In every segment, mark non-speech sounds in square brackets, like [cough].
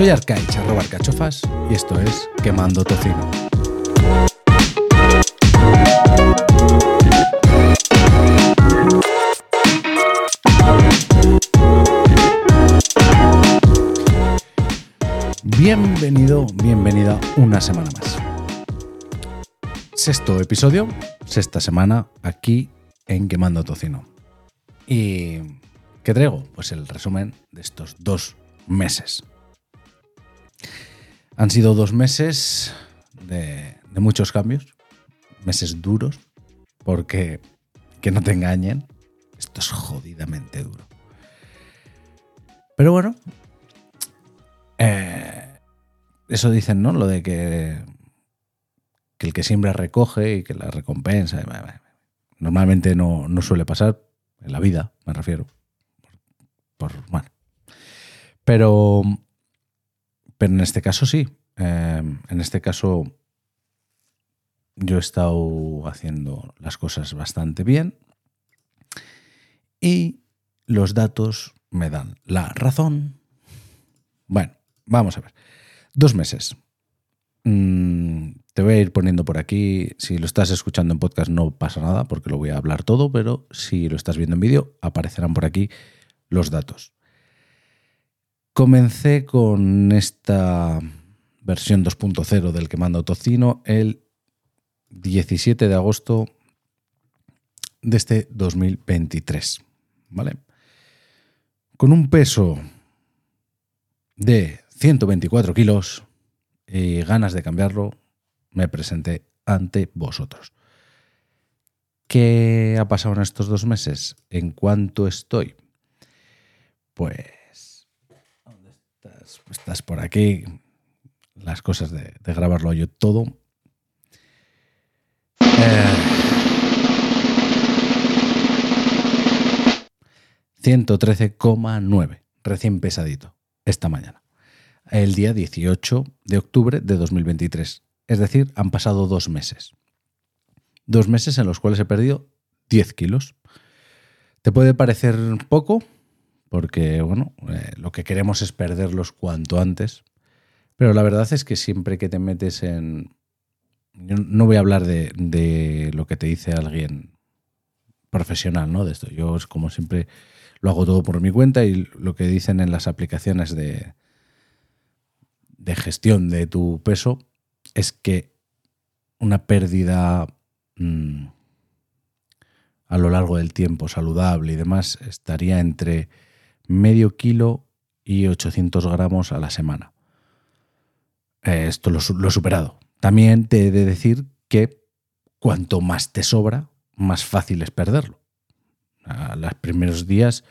Soy Arcaich, arroba arcachofas, y esto es Quemando Tocino. Bienvenido, bienvenida una semana más. Sexto episodio, sexta semana aquí en Quemando Tocino. ¿Y qué traigo? Pues el resumen de estos dos meses. Han sido dos meses de, muchos cambios, meses duros, porque que no te engañen, esto es jodidamente duro. Pero bueno, eh, eso dicen, ¿no? Lo de que, el que siembra recoge y que la recompensa. Normalmente no, no suele pasar, en la vida, me refiero. Por, bueno. Pero, pero en este caso sí. Eh, en este caso yo he estado haciendo las cosas bastante bien y los datos me dan la razón. Bueno, vamos a ver. Dos meses. Mm, te voy a ir poniendo por aquí. Si lo estás escuchando en podcast no pasa nada porque lo voy a hablar todo, pero si lo estás viendo en vídeo aparecerán por aquí los datos. Comencé con esta versión 2.0 del que manda Autocino el 17 de agosto de este 2023. ¿Vale? Con un peso de 124 kilos y ganas de cambiarlo, me presenté ante vosotros. ¿Qué ha pasado en estos dos meses? ¿En cuánto estoy? Pues... ¿Dónde estás? Estás por aquí. Las cosas de, grabarlo yo todo. Eh, 113,9. Recién pesadito. Esta mañana. El día 18 de octubre de 2023. Es decir, han pasado dos meses. Dos meses en los cuales he perdido 10 kilos. Te puede parecer poco, porque bueno, eh, lo que queremos es perderlos cuanto antes. Pero la verdad es que siempre que te metes en... Yo no voy a hablar de, lo que te dice alguien profesional, ¿no? De esto. Yo como siempre lo hago todo por mi cuenta y lo que dicen en las aplicaciones de, de gestión de tu peso es que una pérdida mmm, a lo largo del tiempo saludable y demás estaría entre medio kilo y 800 gramos a la semana. Eh, esto lo, he superado. También te he de decir que cuanto más te sobra, más fácil es perderlo. A los primeros días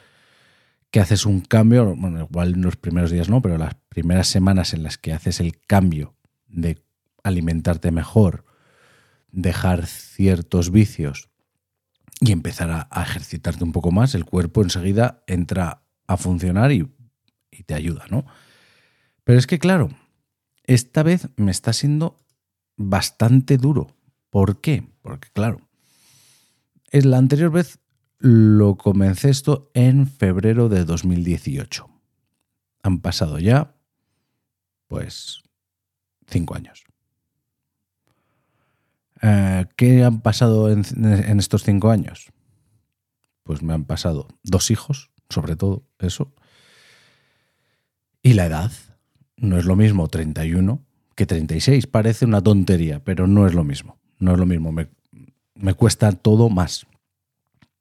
que haces un cambio, bueno, igual en los primeros días no, pero las primeras semanas en las que haces el cambio de alimentarte mejor, dejar ciertos vicios y empezar a, ejercitarte un poco más, el cuerpo enseguida entra a funcionar y te ayuda, ¿no? Pero es que, claro, esta vez me está siendo bastante duro. ¿Por qué? Porque, claro, es la anterior vez lo comencé esto en febrero de 2018. Han pasado ya, pues, cinco años. Eh, ¿Qué han pasado en, en, estos cinco años? Pues me han pasado dos hijos, sobre todo eso. Y la edad. No es lo mismo 31 que 36. Parece una tontería, pero no es lo mismo. No es lo mismo. Me, me cuesta todo más.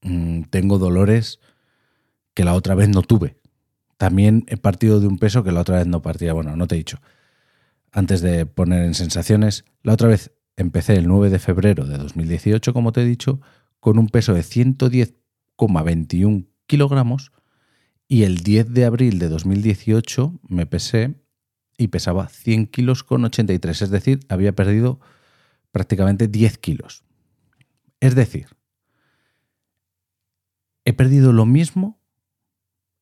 Mm, tengo dolores que la otra vez no tuve. También he partido de un peso que la otra vez no partía. Bueno, no te he dicho. Antes de poner en sensaciones, la otra vez empecé el 9 de febrero de 2018, como te he dicho, con un peso de 110,21 kilogramos y el 10 de abril de 2018 me pesé y pesaba 100 kilos con 83, es decir, había perdido prácticamente 10 kilos. Es decir, he perdido lo mismo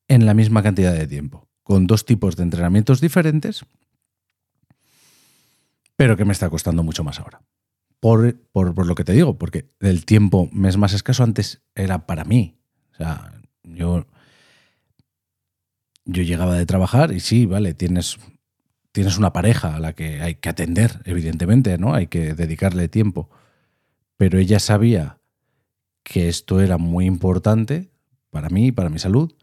en la misma cantidad de tiempo, con dos tipos de entrenamientos diferentes, pero que me está costando mucho más ahora. Por, por, por, lo que te digo, porque el tiempo me es más escaso, antes era para mí. O sea, yo, yo llegaba de trabajar y sí, vale, tienes tienes una pareja a la que hay que atender, evidentemente, ¿no? Hay que dedicarle tiempo. Pero ella sabía que esto era muy importante para mí, para mi salud,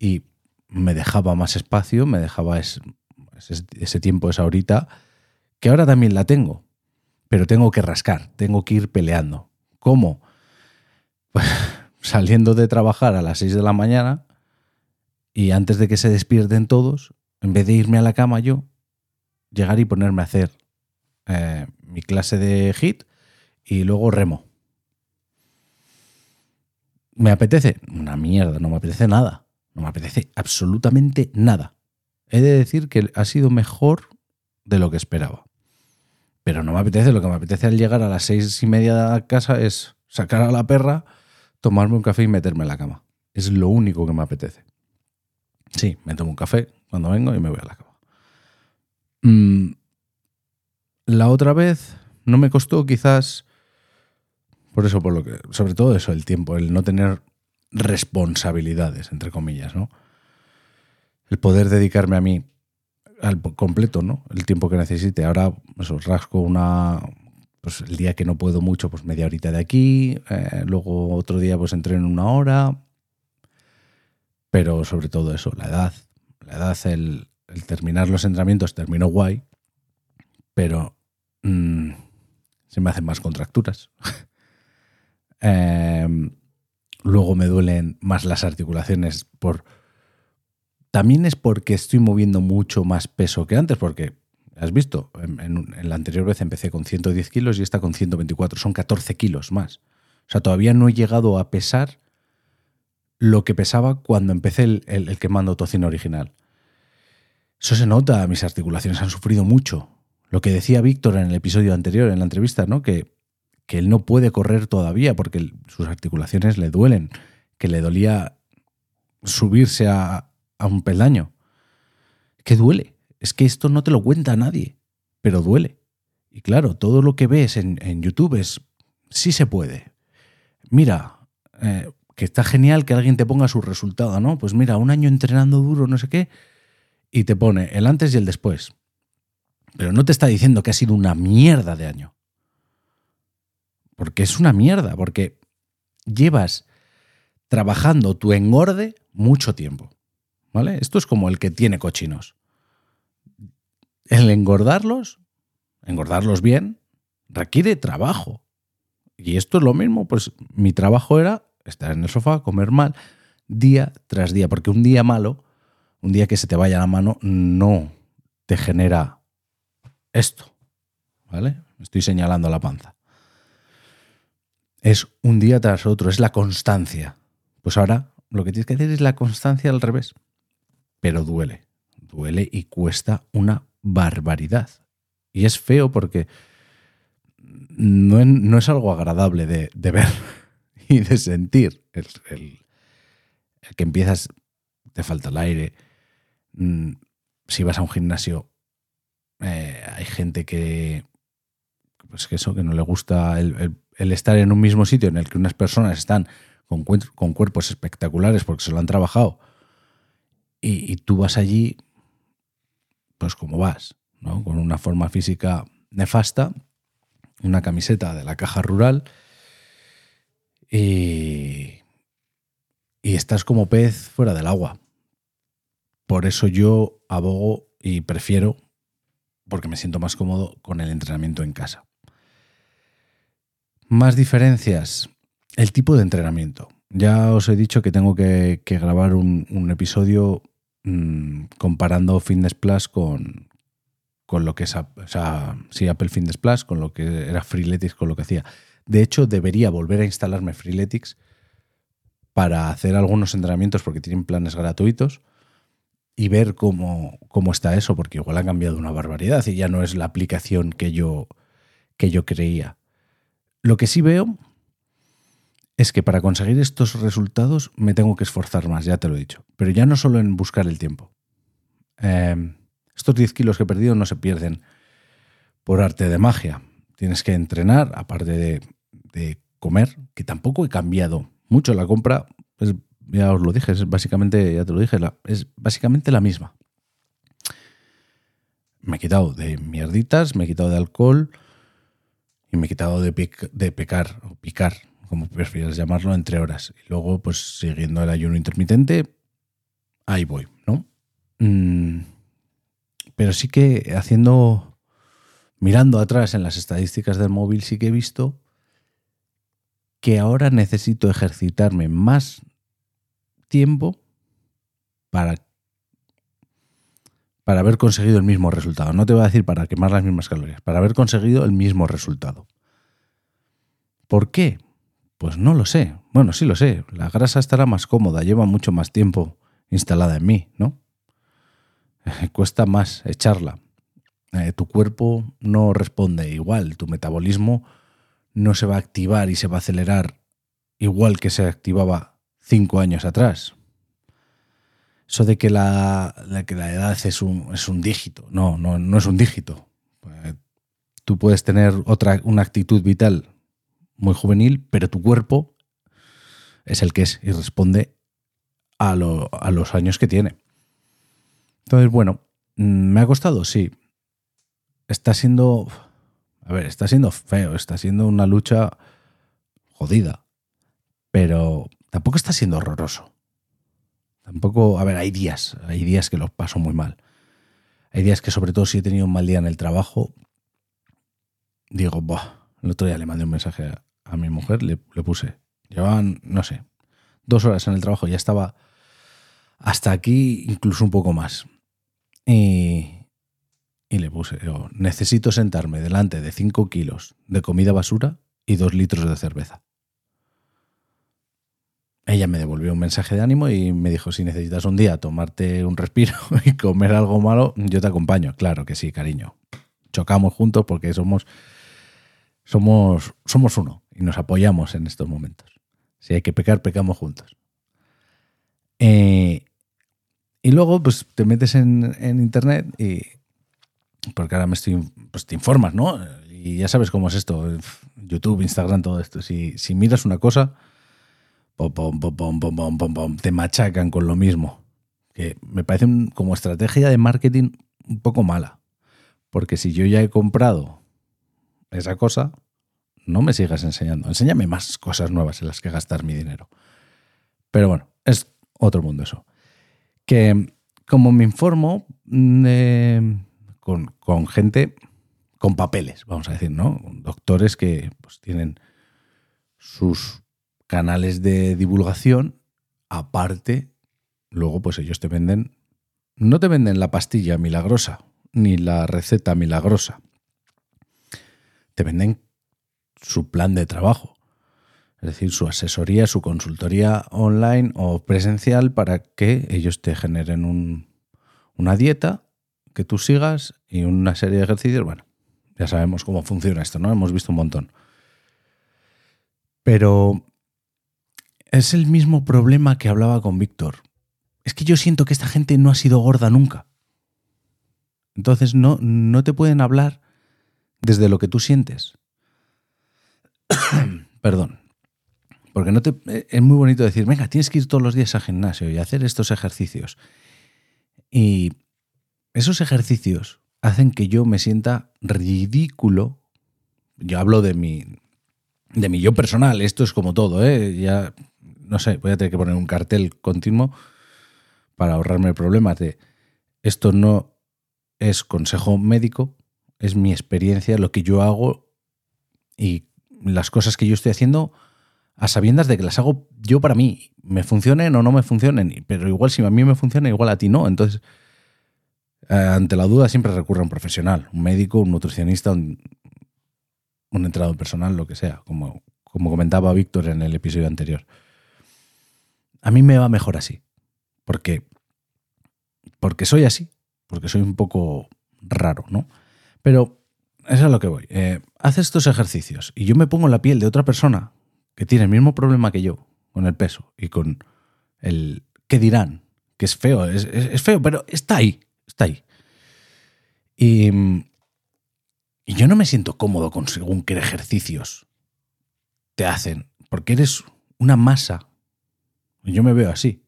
y me dejaba más espacio, me dejaba ese, ese tiempo, esa horita, que ahora también la tengo, pero tengo que rascar, tengo que ir peleando. ¿Cómo? Pues [laughs] saliendo de trabajar a las 6 de la mañana y antes de que se despierten todos, en vez de irme a la cama yo, llegar y ponerme a hacer eh, mi clase de hit y luego remo. ¿Me apetece? Una mierda, no me apetece nada. No me apetece absolutamente nada. He de decir que ha sido mejor de lo que esperaba. Pero no me apetece, lo que me apetece al llegar a las seis y media a casa es sacar a la perra, tomarme un café y meterme en la cama. Es lo único que me apetece. Sí, me tomo un café cuando vengo y me voy a la cama. Mm, la otra vez no me costó quizás, por eso, por lo que, sobre todo eso, el tiempo, el no tener responsabilidades, entre comillas, ¿no? El poder dedicarme a mí al completo, ¿no? El tiempo que necesite. Ahora, eso, rasco una, pues el día que no puedo mucho, pues media horita de aquí, eh, luego otro día pues entreno una hora, pero sobre todo eso, la edad, la edad, el, terminar los entrenamientos terminó guay, pero mm, se me hacen más contracturas. [laughs] Em, luego me duelen más las articulaciones por... También es porque estoy moviendo mucho más peso que antes, porque has visto, en, la anterior vez empecé con 110 kilos y esta con 124, son 14 kilos más. O sea, todavía no he llegado a pesar lo que pesaba cuando empecé el, el, quemando tocino original. Eso se nota, mis articulaciones han sufrido mucho. Lo que decía Víctor en el episodio anterior, en la entrevista, ¿no? Que, que él no puede correr todavía porque sus articulaciones le duelen, que le dolía subirse a, a un peldaño. Que duele. Es que esto no te lo cuenta nadie, pero duele. Y claro, todo lo que ves en, en YouTube es, sí se puede. Mira, eh, que está genial que alguien te ponga su resultado, ¿no? Pues mira, un año entrenando duro, no sé qué, y te pone el antes y el después. Pero no te está diciendo que ha sido una mierda de año. Porque es una mierda, porque llevas trabajando tu engorde mucho tiempo. ¿Vale? Esto es como el que tiene cochinos. El engordarlos, engordarlos bien, requiere trabajo. Y esto es lo mismo, pues mi trabajo era estar en el sofá, comer mal, día tras día, porque un día malo, un día que se te vaya la mano, no te genera esto, ¿vale? Estoy señalando la panza. Es un día tras otro, es la constancia. Pues ahora lo que tienes que hacer es la constancia al revés. Pero duele, duele y cuesta una barbaridad. Y es feo porque no, es algo agradable de, ver. [laughs] y de sentir. El, que empiezas, te falta el aire. Mm, si vas a un gimnasio, eh, hay gente que, pues que eso, que no le gusta el, estar en un mismo sitio en el que unas personas están con, cuerpos espectaculares porque se lo han trabajado y, y, tú vas allí, pues como vas, ¿no? con una forma física nefasta, una camiseta de la caja rural y, estás como pez fuera del agua. Por eso yo abogo y prefiero, porque me siento más cómodo con el entrenamiento en casa. Más diferencias. El tipo de entrenamiento. Ya os he dicho que tengo que, grabar un, episodio mm, comparando Fitness Plus con, con lo que es o sea, sí, Apple Fitness Plus, con lo que era Freeletics, con lo que hacía. De hecho, debería volver a instalarme Freeletics para hacer algunos entrenamientos porque tienen planes gratuitos y ver cómo, cómo está eso, porque igual ha cambiado una barbaridad y ya no es la aplicación que yo, que yo creía. Lo que sí veo es que para conseguir estos resultados me tengo que esforzar más, ya te lo he dicho. Pero ya no solo en buscar el tiempo. Em, estos 10 kilos que he perdido no se pierden por arte de magia. Tienes que entrenar, aparte de comer, que tampoco he cambiado mucho. La compra, ya os lo dije, es básicamente, ya te lo dije, es básicamente la misma. me he quitado de mierditas, me he quitado de alcohol y me he quitado de, de pecar o picar, como prefieras llamarlo, entre horas. Y luego, pues siguiendo el ayuno intermitente, ahí voy, ¿no? Mm, pero sí que haciendo, mirando atrás en las estadísticas del móvil, sí que he visto que ahora necesito ejercitarme más tiempo para para haber conseguido el mismo resultado. No te voy a decir para quemar las mismas calorías, para haber conseguido el mismo resultado. ¿Por qué? Pues no lo sé. Bueno, sí lo sé. La grasa estará más cómoda, lleva mucho más tiempo instalada en mí, ¿no? [laughs] Cuesta más echarla. Eh, tu cuerpo no responde igual, tu metabolismo no se va a activar y se va a acelerar igual que se activaba cinco años atrás. Eso de que la, que la edad es un, es un dígito. No, no, no es un dígito. Eh, tú puedes tener otra, una actitud vital muy juvenil, pero tu cuerpo es el que es y responde a, a los años que tiene. Entonces, bueno, mm, ¿me ha costado? Sí. Está siendo. A ver, está siendo feo, está siendo una lucha jodida. Pero tampoco está siendo horroroso. Tampoco, a ver, hay días, hay días que los paso muy mal. Hay días que sobre todo si he tenido un mal día en el trabajo, digo, Buah. el otro día le mandé un mensaje a, mi mujer, le, puse, llevaban, no sé, dos horas en el trabajo, ya estaba hasta aquí, incluso un poco más. Y, y le puse, digo, necesito sentarme delante de 5 kilos de comida basura y dos litros de cerveza. Ella me devolvió un mensaje de ánimo y me dijo, si necesitas un día tomarte un respiro [laughs] y comer algo malo, yo te acompaño. Claro que sí, cariño. Chocamos juntos porque somos, somos, somos uno y nos apoyamos en estos momentos. Si hay que pecar, pecamos juntos. Eh, y luego, pues te metes en, internet y. Porque ahora me estoy. Pues te informas, ¿no? Y ya sabes cómo es esto: YouTube, Instagram, todo esto. Si, si miras una cosa te machacan con lo mismo. Que me parece como estrategia de marketing un poco mala. Porque si yo ya he comprado esa cosa, no me sigas enseñando. Enséñame más cosas nuevas en las que gastar mi dinero. Pero bueno, es otro mundo eso. Que como me informo mm, con, con, gente con papeles, vamos a decir, ¿no? Doctores que pues, tienen sus canales de divulgación, aparte, luego pues ellos te venden, no te venden la pastilla milagrosa, ni la receta milagrosa, te venden su plan de trabajo, es decir, su asesoría, su consultoría online o presencial para que ellos te generen una dieta que tú sigas y una serie de ejercicios. Bueno, ya sabemos cómo funciona esto, ¿no? Hemos visto un montón. Pero es el mismo problema que hablaba con Víctor. Es que yo siento que esta gente no ha sido gorda nunca. Entonces no, no te pueden hablar desde lo que tú sientes. [coughs] Perdón. Porque no te, es muy bonito decir, venga, tienes que ir todos los días al gimnasio y hacer estos ejercicios. Y esos ejercicios hacen que yo me sienta ridículo. Yo hablo de mi, de mi yo personal, esto es como todo, ¿eh? Ya no sé, voy a tener que poner un cartel continuo para ahorrarme problemas de esto no es consejo médico, es mi experiencia, lo que yo hago y las cosas que yo estoy haciendo a sabiendas de que las hago yo para mí, me funcionen o no me funcionen, pero igual si a mí me funciona, igual a ti no. Entonces, eh, ante la duda siempre recurre a un profesional, un médico, un nutricionista, un, un entrenador personal, lo que sea, como, como comentaba Víctor en el episodio anterior. A mí me va mejor así. Porque, porque soy así. Porque soy un poco raro, ¿no? Pero es a lo que voy. Eh, haz estos ejercicios y yo me pongo en la piel de otra persona que tiene el mismo problema que yo con el peso y con el qué dirán, que es feo, es, es feo, pero está ahí, está ahí. Y, y yo no me siento cómodo con según qué ejercicios te hacen, porque eres una masa yo me veo así.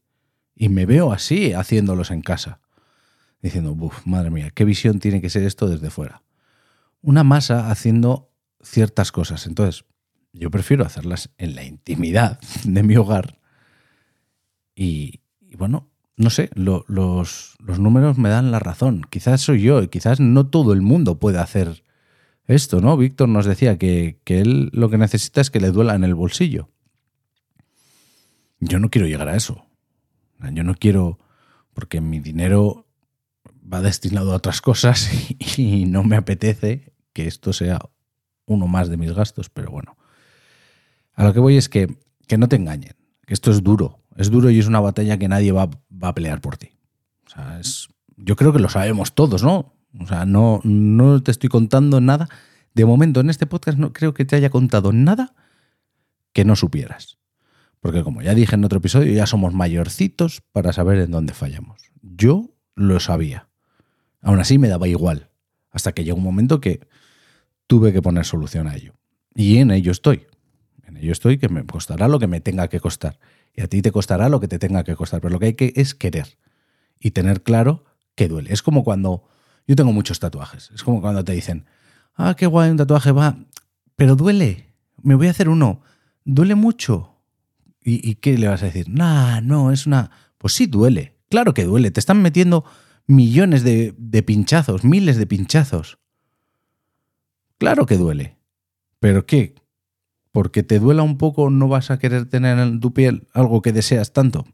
Y me veo así haciéndolos en casa. diciendo, Buf, madre mía, qué visión tiene que ser esto desde fuera. Una masa haciendo ciertas cosas. Entonces, yo prefiero hacerlas en la intimidad [laughs] de mi hogar. Y, bueno, no sé, los, los, números me dan la razón. Quizás soy yo y quizás no todo el mundo puede hacer esto, ¿no? Víctor nos decía que, que él lo que necesita es que le duela en el bolsillo. Yo no quiero llegar a eso. Yo no quiero, porque mi dinero va destinado a otras cosas [laughs] y no me apetece que esto sea uno más de mis gastos, pero bueno. A lo que voy es que, que no te engañen, que esto es duro, es duro y es una batalla que nadie va, a pelear por ti. O sea, es, yo creo que lo sabemos todos, ¿no? O sea, no, no te estoy contando nada. De momento en este podcast no creo que te haya contado nada que no supieras. Porque como ya dije en otro episodio, ya somos mayorcitos para saber en dónde fallamos. Yo lo sabía. Aún así me daba igual. Hasta que llegó un momento que tuve que poner solución a ello. Y en ello estoy. En ello estoy que me costará lo que me tenga que costar. Y a ti te costará lo que te tenga que costar. Pero lo que hay que es querer. Y tener claro que duele. Es como cuando... Yo tengo muchos tatuajes. Es como cuando te dicen, ah, qué guay un tatuaje, va. Pero duele. Me voy a hacer uno. Duele mucho. ¿Y, qué le vas a decir? Nah, no, es una... Pues sí duele, claro que duele. Te están metiendo millones de, de pinchazos, miles de pinchazos. Claro que duele. ¿Pero qué? ¿Porque te duela un poco no vas a querer tener en tu piel algo que deseas tanto?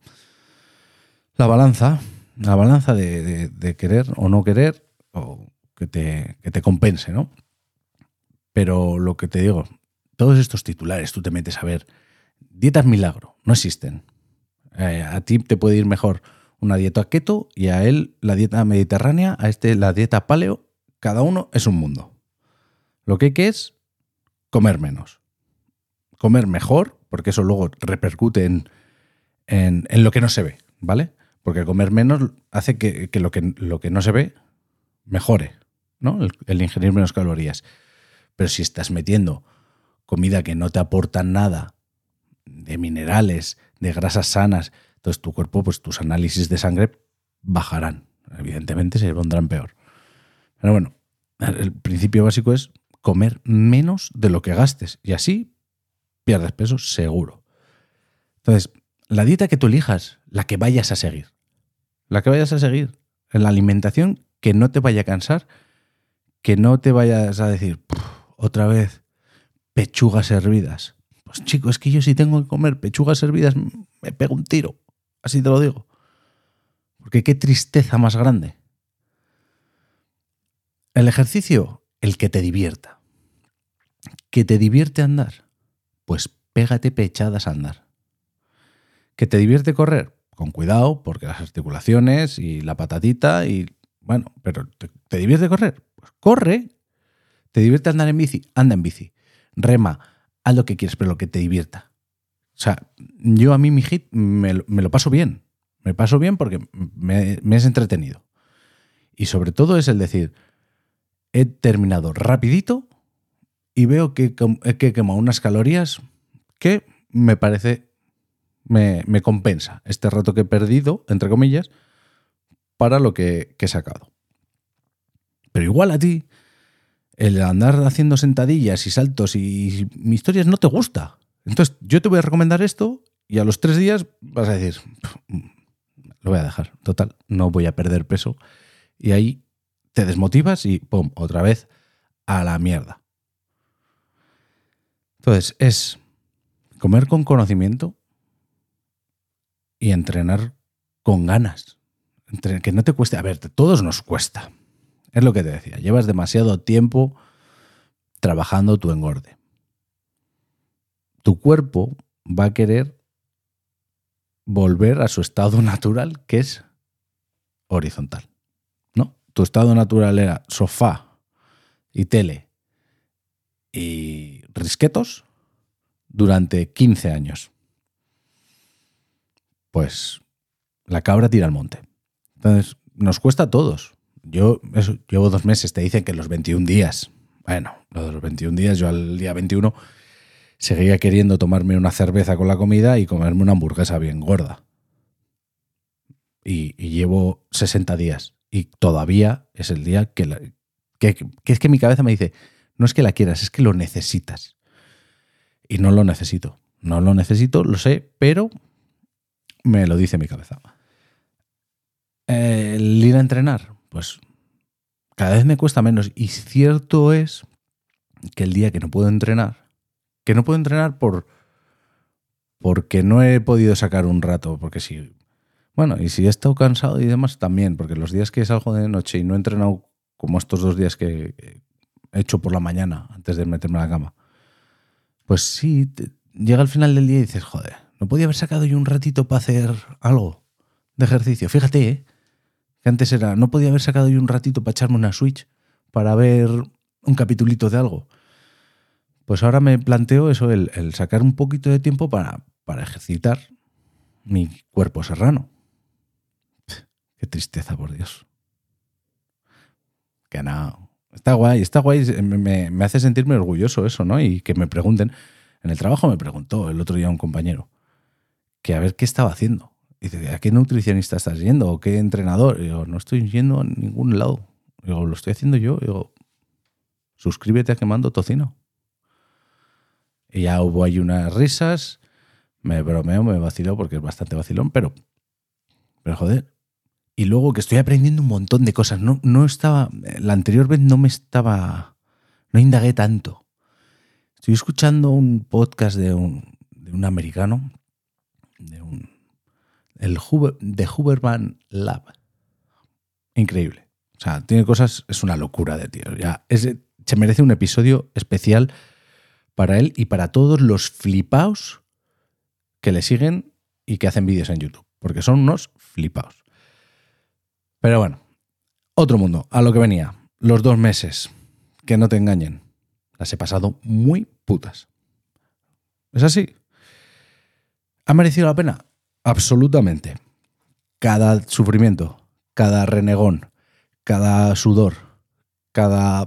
La balanza, la balanza de, de querer o no querer, o que te, que te compense, ¿no? Pero lo que te digo, todos estos titulares, tú te metes a ver Dietas milagro, no existen. Eh, a ti te puede ir mejor una dieta keto y a él la dieta mediterránea, a este la dieta paleo, cada uno es un mundo. Lo que hay que es comer menos. Comer mejor, porque eso luego repercute en, en, lo que no se ve, ¿vale? Porque comer menos hace que, lo, que lo, que, no se ve mejore, ¿no? El, el ingerir menos calorías. Pero si estás metiendo comida que no te aporta nada de minerales, de grasas sanas, entonces tu cuerpo, pues tus análisis de sangre bajarán. Evidentemente se pondrán peor. Pero bueno, el principio básico es comer menos de lo que gastes y así pierdes peso seguro. Entonces, la dieta que tú elijas, la que vayas a seguir, la que vayas a seguir, la alimentación que no te vaya a cansar, que no te vayas a decir otra vez pechugas hervidas, pues chico, es que yo si tengo que comer pechugas hervidas me pego un tiro. Así te lo digo. Porque qué tristeza más grande. El ejercicio, el que te divierta. ¿Que te divierte andar? Pues pégate pechadas a andar. ¿Que te divierte correr? Con cuidado, porque las articulaciones y la patatita y... Bueno, pero ¿te, te divierte correr? Pues corre. ¿Te divierte andar en bici? Anda en bici. Rema haz lo que quieres, pero lo que te divierta. O sea, yo a mí mi hit me, lo paso bien. Me paso bien porque me, es entretenido. Y sobre todo es el decir, he terminado rapidito y veo que, que he quemado unas calorías que me parece, me, compensa este rato que he perdido, entre comillas, para lo que he sacado. Pero igual a ti el andar haciendo sentadillas y saltos y historias no te gusta. Entonces yo te voy a recomendar esto y a los tres días vas a decir, lo voy a dejar, total, no voy a perder peso. Y ahí te desmotivas y ¡pum! Otra vez a la mierda. Entonces es comer con conocimiento y entrenar con ganas. Que no te cueste. A ver, todos nos cuesta. Es lo que te decía, llevas demasiado tiempo trabajando tu engorde. Tu cuerpo va a querer volver a su estado [laughs] natural, que es horizontal. ¿No? Tu estado natural era sofá y tele y risquetos durante 15 años. Pues la cabra tira al monte. Entonces, nos cuesta a todos. Yo llevo dos meses, te dicen que los 21 días. Bueno, los 21 días, yo al día 21 seguía queriendo tomarme una cerveza con la comida y comerme una hamburguesa bien gorda. Y, llevo 60 días Y todavía es el día que, que, es que mi cabeza me dice, no es que la quieras, es que lo necesitas. Y no lo necesito. No lo necesito, lo sé, pero me lo dice mi cabeza. El ir a entrenar, pues cada vez me cuesta menos. Y cierto es que el día que no puedo entrenar, que no puedo entrenar por porque no he podido sacar un rato, porque si bueno, y si he estado cansado y demás también, porque los días que salgo de noche y no he entrenado como estos dos días que he hecho por la mañana antes de meterme a la cama, pues sí, llega al final del día y dices, joder, no podía haber sacado yo un ratito para hacer algo de ejercicio. Fíjate, ¿eh? Que antes era, no podía haber sacado yo un ratito para echarme una Switch, para ver un capitulito de algo. Pues ahora me planteo eso, el, sacar un poquito de tiempo para, para ejercitar mi cuerpo serrano. Qué tristeza, por Dios. Que no. Está guay, está guay. Me, me, hace sentirme orgulloso eso, ¿no? Y que me pregunten. En el trabajo me preguntó el otro día un compañero que a ver qué estaba haciendo. Dice, ¿a qué nutricionista estás yendo? ¿O qué entrenador? Y digo, no estoy yendo a ningún lado. Digo, lo estoy haciendo yo. Digo, suscríbete a Quemando Tocino. Y ya hubo ahí unas risas. Me bromeo, me vaciló porque es bastante vacilón, pero, pero joder, y luego que estoy aprendiendo un montón de cosas. No, no estaba. La anterior vez no me estaba. No indagué tanto. Estoy escuchando un podcast de un, de un americano. De un. El de Huberman Lab. Increíble. O sea, tiene cosas. Es una locura de tío. Ya, se merece un episodio especial para él y para todos los flipaos que le siguen y que hacen vídeos en YouTube. Porque son unos flipaos. Pero bueno, otro mundo, a lo que venía. Los dos meses, que no te engañen, las he pasado muy putas. ¿Es así? ¿Ha merecido la pena? Absolutamente. Cada sufrimiento, cada renegón, cada sudor, cada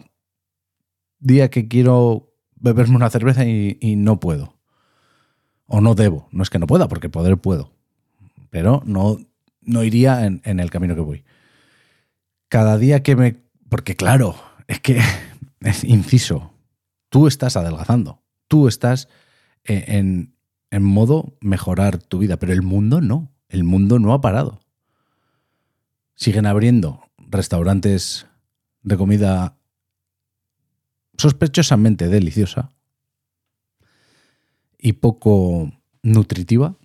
día que quiero beberme una cerveza y, no puedo. O no debo. No es que no pueda, porque poder puedo. Pero no, no iría en, en el camino que voy cada día que me... Porque claro, es que, es [laughs] inciso, tú estás adelgazando, tú estás eh, en, en modo mejorar tu vida, pero el mundo no, el mundo no ha parado. Siguen abriendo restaurantes de comida sospechosamente deliciosa y poco nutritiva,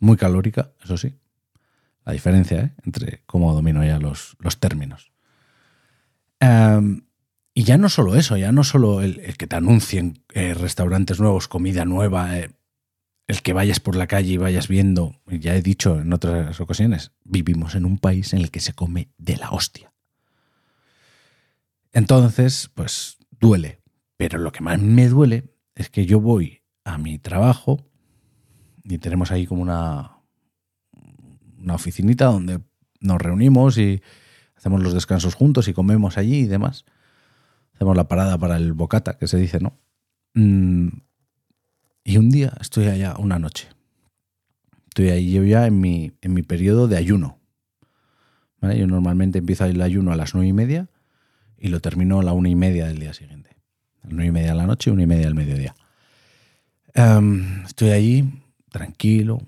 muy calórica, eso sí la diferencia ¿eh? entre cómo domino ya los, los términos. Em, y ya no solo eso, ya no solo el, que te anuncien eh, restaurantes nuevos, comida nueva, eh, el que vayas por la calle y vayas viendo, ya he dicho en otras ocasiones, vivimos en un país en el que se come de la hostia. Entonces, pues duele. Pero lo que más me duele es que yo voy a mi trabajo y tenemos ahí como una, una oficinita donde nos reunimos y hacemos los descansos juntos y comemos allí y demás. Hacemos la parada para el bocata, que se dice, ¿no? Mm, y un día estoy allá, una noche. Estoy ahí yo ya en mi, en mi periodo de ayuno. Yo normalmente empiezo el ayuno a las nueve y media y lo termino a la una y media del día siguiente. Nueve y media de la noche una y media del mediodía. Em, estoy allí, tranquilo,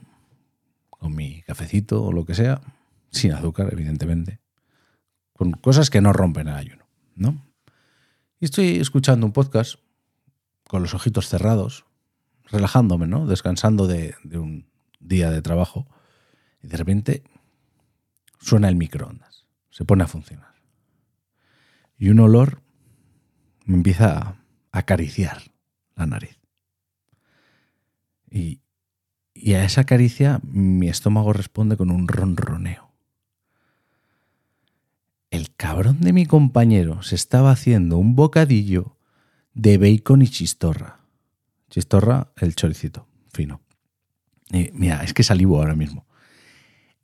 con mi cafecito o lo que sea, sin azúcar, evidentemente, con cosas que no rompen el ayuno, ¿no? Y estoy escuchando un podcast con los ojitos cerrados, relajándome, ¿no? Descansando de, un día de trabajo, y de repente suena el microondas, se pone a funcionar. Y un olor me empieza a acariciar la nariz. Y, y a esa caricia mi estómago responde con un ronroneo. El cabrón de mi compañero se estaba haciendo un bocadillo de bacon y chistorra. Chistorra, el choricito, fino. Y mira, es que salivo ahora mismo.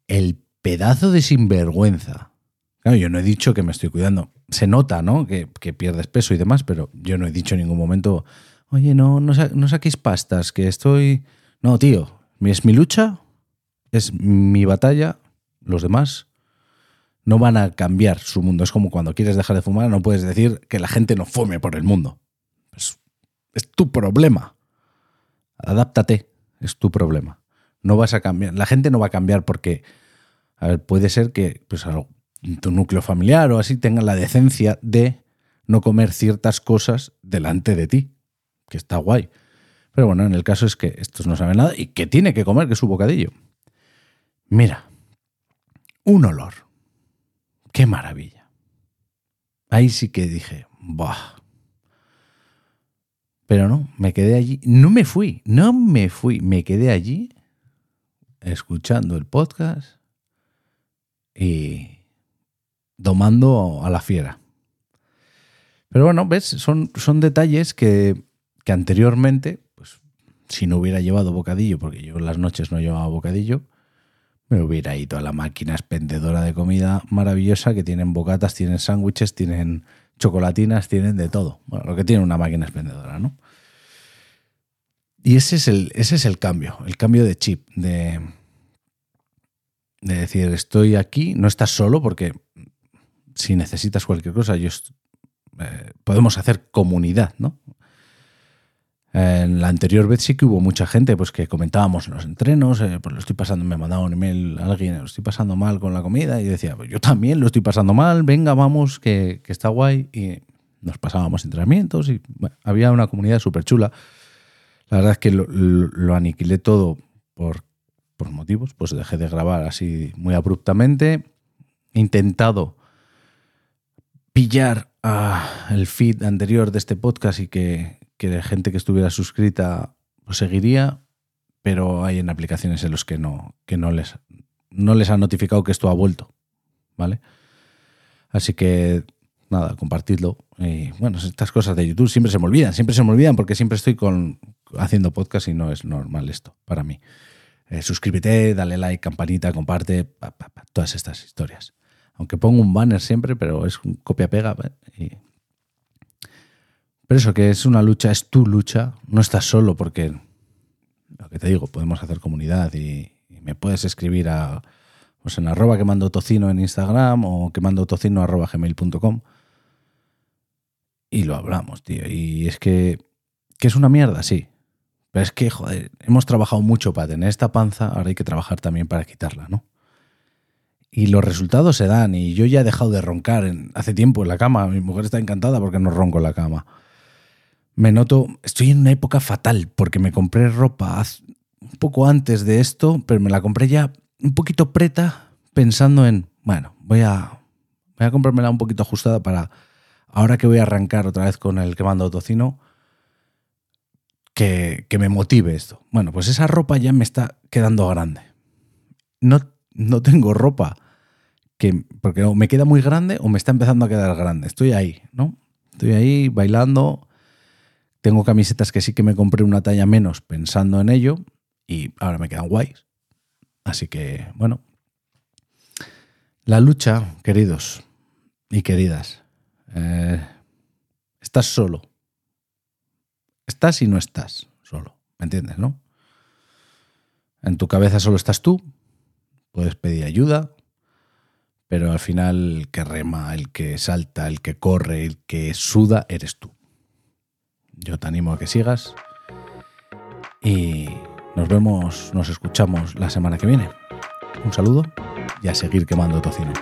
El pedazo de sinvergüenza. Yo no he dicho que me estoy cuidando. Se nota, ¿no? Que, pierdes peso y demás, pero yo no he dicho en ningún momento, oye, no, no, no saquéis pastas, que estoy... No, tío, es mi lucha, es mi batalla, los demás no van a cambiar su mundo. Es como cuando quieres dejar de fumar, no puedes decir que la gente no fume por el mundo. Es tu problema. Adáptate, es tu problema. No vas a cambiar. La gente no va a cambiar porque, a ver, puede ser que pues, tu núcleo familiar o así tenga la decencia de no comer ciertas cosas delante de ti, que está guay. Pero bueno, en el caso es que estos no saben nada y que tiene que comer, que es su bocadillo. Mira, un olor. Qué maravilla. Ahí sí que dije, ¡bah! Pero no, me quedé allí. No me fui, no me fui. Me quedé allí escuchando el podcast y domando a la fiera. Pero bueno, ves, son, son detalles que, que anteriormente, pues si no hubiera llevado bocadillo, porque yo en las noches no llevaba bocadillo, me hubiera ido a la máquina expendedora de comida maravillosa que tienen bocatas, tienen sándwiches, tienen chocolatinas, tienen de todo. Bueno, lo que tiene una máquina expendedora, ¿no? Y ese es el, ese es el cambio, el cambio de chip, de, de decir, estoy aquí, no estás solo, porque si necesitas cualquier cosa, yo eh, podemos hacer comunidad, ¿no? En la anterior vez sí que hubo mucha gente pues que comentábamos en los entrenos, eh, pues lo estoy pasando, me mandaba un email a alguien, lo estoy pasando mal con la comida y decía, pues yo también lo estoy pasando mal, venga, vamos, que, está guay. Y nos pasábamos entrenamientos y había una comunidad súper chula. La verdad es que lo, aniquilé todo por, por, motivos, pues dejé de grabar así muy abruptamente. He intentado pillar el feed anterior de este podcast y que, que gente que estuviera suscrita lo seguiría, pero hay en aplicaciones en los que no, que no les, no les ha notificado que esto ha vuelto. ¿Vale? Así que nada, compartidlo. Y bueno, estas cosas de YouTube siempre se me olvidan, siempre se me olvidan porque siempre estoy con, haciendo podcast y no es normal esto para mí. Eh, suscríbete, dale like, campanita, comparte, todas estas historias. Aunque pongo un banner siempre, pero es un copia-pega y pero eso, que es una lucha, es tu lucha, no estás solo porque, lo que te digo, podemos hacer comunidad y, me puedes escribir a, pues en arroba que mando tocino en Instagram o que mando tocino arroba gmail.com y lo hablamos, tío. Y es que, que es una mierda, sí. Pero es que, joder, hemos trabajado mucho para tener esta panza, ahora hay que trabajar también para quitarla, ¿no? Y los resultados se dan, y yo ya he dejado de roncar hace tiempo en la cama. Mi mujer está encantada porque no ronco en la cama me noto, estoy en una época fatal porque me compré ropa un poco antes de esto, pero me la compré ya un poquito preta pensando en, bueno, voy a, voy a comprármela un poquito ajustada para, ahora que voy a arrancar otra vez con el quemando tocino, que, que me motive esto. Bueno, pues esa ropa ya me está quedando grande. No, no tengo ropa que, porque me queda muy grande o me está empezando a quedar grande. Estoy ahí, ¿no? Estoy ahí bailando tengo camisetas que sí que me compré una talla menos pensando en ello y ahora me quedan guays. Así que, bueno. La lucha, queridos y queridas. Eh, estás solo. Estás y no estás solo. ¿Me entiendes, no? En tu cabeza solo estás tú. Puedes pedir ayuda. Pero al final el que rema, el que salta, el que corre, el que suda, eres tú. Yo te animo a que sigas y nos vemos, nos escuchamos la semana que viene. Un saludo y a seguir quemando tocino.